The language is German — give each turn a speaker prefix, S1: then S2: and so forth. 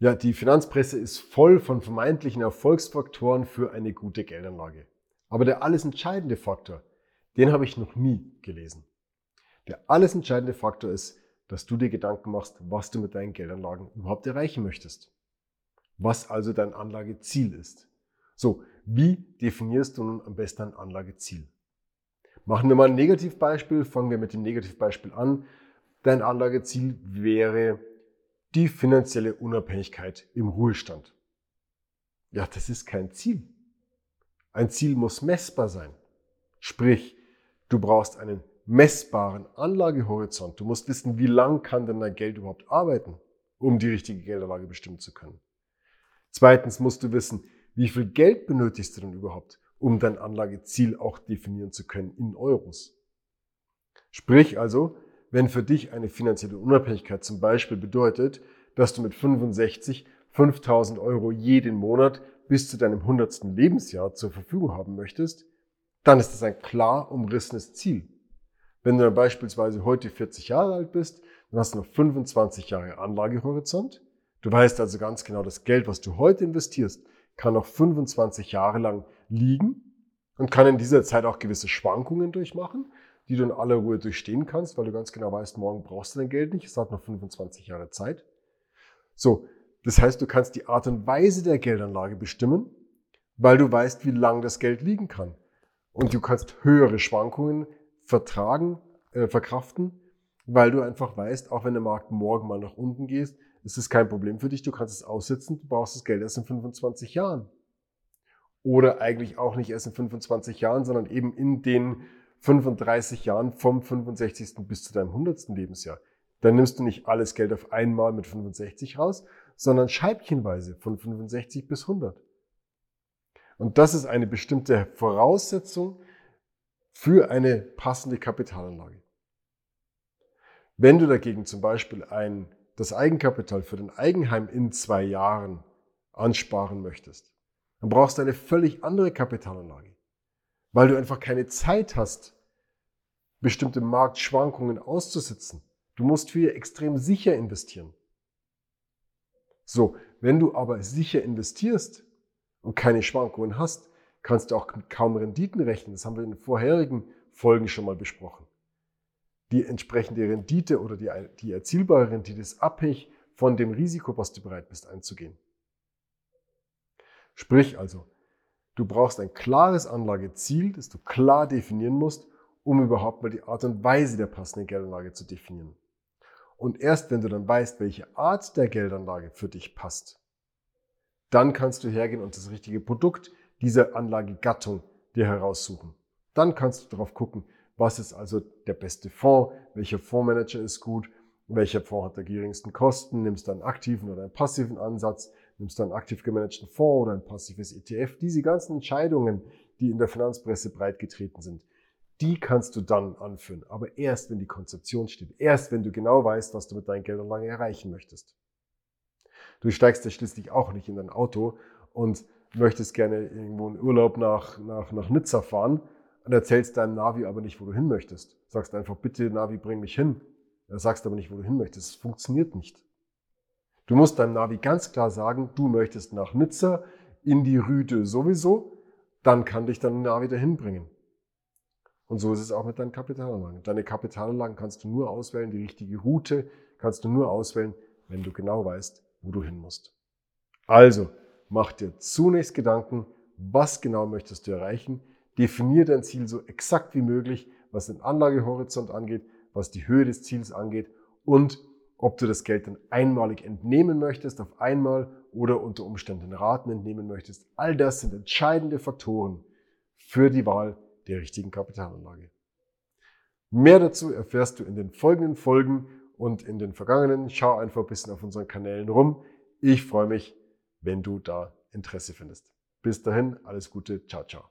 S1: Ja, die Finanzpresse ist voll von vermeintlichen Erfolgsfaktoren für eine gute Geldanlage. Aber der alles entscheidende Faktor, den habe ich noch nie gelesen. Der alles entscheidende Faktor ist, dass du dir Gedanken machst, was du mit deinen Geldanlagen überhaupt erreichen möchtest. Was also dein Anlageziel ist. So, wie definierst du nun am besten ein Anlageziel? Machen wir mal ein Negativbeispiel. Fangen wir mit dem Negativbeispiel an. Dein Anlageziel wäre die finanzielle Unabhängigkeit im Ruhestand. Ja, das ist kein Ziel. Ein Ziel muss messbar sein. Sprich, du brauchst einen messbaren Anlagehorizont. Du musst wissen, wie lang kann denn dein Geld überhaupt arbeiten, um die richtige Geldanlage bestimmen zu können. Zweitens musst du wissen, wie viel Geld benötigst du denn überhaupt, um dein Anlageziel auch definieren zu können in Euros. Sprich also, wenn für dich eine finanzielle Unabhängigkeit zum Beispiel bedeutet, dass du mit 65 5000 Euro jeden Monat bis zu deinem 100. Lebensjahr zur Verfügung haben möchtest, dann ist das ein klar umrissenes Ziel. Wenn du dann beispielsweise heute 40 Jahre alt bist, dann hast du noch 25 Jahre Anlagehorizont. Du weißt also ganz genau, das Geld, was du heute investierst, kann noch 25 Jahre lang liegen und kann in dieser Zeit auch gewisse Schwankungen durchmachen die du in aller Ruhe durchstehen kannst, weil du ganz genau weißt, morgen brauchst du dein Geld nicht. Es hat noch 25 Jahre Zeit. So, das heißt, du kannst die Art und Weise der Geldanlage bestimmen, weil du weißt, wie lang das Geld liegen kann. Und du kannst höhere Schwankungen vertragen, äh, verkraften, weil du einfach weißt, auch wenn der Markt morgen mal nach unten geht, ist es kein Problem für dich. Du kannst es aussitzen, du brauchst das Geld erst in 25 Jahren. Oder eigentlich auch nicht erst in 25 Jahren, sondern eben in den 35 Jahren vom 65. bis zu deinem 100. Lebensjahr. Dann nimmst du nicht alles Geld auf einmal mit 65 raus, sondern scheibchenweise von 65 bis 100. Und das ist eine bestimmte Voraussetzung für eine passende Kapitalanlage. Wenn du dagegen zum Beispiel ein, das Eigenkapital für dein Eigenheim in zwei Jahren ansparen möchtest, dann brauchst du eine völlig andere Kapitalanlage weil du einfach keine Zeit hast, bestimmte Marktschwankungen auszusitzen. Du musst für extrem sicher investieren. So, wenn du aber sicher investierst und keine Schwankungen hast, kannst du auch mit kaum Renditen rechnen. Das haben wir in den vorherigen Folgen schon mal besprochen. Die entsprechende Rendite oder die, die erzielbare Rendite ist abhängig von dem Risiko, was du bereit bist einzugehen. Sprich also, Du brauchst ein klares Anlageziel, das du klar definieren musst, um überhaupt mal die Art und Weise der passenden Geldanlage zu definieren. Und erst wenn du dann weißt, welche Art der Geldanlage für dich passt, dann kannst du hergehen und das richtige Produkt dieser Anlagegattung dir heraussuchen. Dann kannst du darauf gucken, was ist also der beste Fonds, welcher Fondsmanager ist gut, welcher Fonds hat die geringsten Kosten, nimmst du einen aktiven oder einen passiven Ansatz, nimmst du einen aktiv gemanagten Fonds oder ein passives ETF, diese ganzen Entscheidungen, die in der Finanzpresse breit getreten sind, die kannst du dann anführen. Aber erst, wenn die Konzeption steht. Erst, wenn du genau weißt, was du mit deinen Geldern lange erreichen möchtest. Du steigst ja schließlich auch nicht in dein Auto und möchtest gerne irgendwo in Urlaub nach, nach, nach Nizza fahren und erzählst deinem Navi aber nicht, wo du hin möchtest. Sagst einfach, bitte Navi, bring mich hin. Sagst aber nicht, wo du hin möchtest. Es funktioniert nicht. Du musst deinem Navi ganz klar sagen, du möchtest nach Nizza in die Rüde sowieso, dann kann dich dein Navi dahin bringen. Und so ist es auch mit deinen Kapitalanlagen. Deine Kapitalanlagen kannst du nur auswählen, die richtige Route kannst du nur auswählen, wenn du genau weißt, wo du hin musst. Also, mach dir zunächst Gedanken, was genau möchtest du erreichen, definier dein Ziel so exakt wie möglich, was den Anlagehorizont angeht, was die Höhe des Ziels angeht und ob du das Geld dann einmalig entnehmen möchtest, auf einmal oder unter Umständen Raten entnehmen möchtest. All das sind entscheidende Faktoren für die Wahl der richtigen Kapitalanlage. Mehr dazu erfährst du in den folgenden Folgen und in den vergangenen. Schau einfach ein bisschen auf unseren Kanälen rum. Ich freue mich, wenn du da Interesse findest. Bis dahin, alles Gute, ciao, ciao.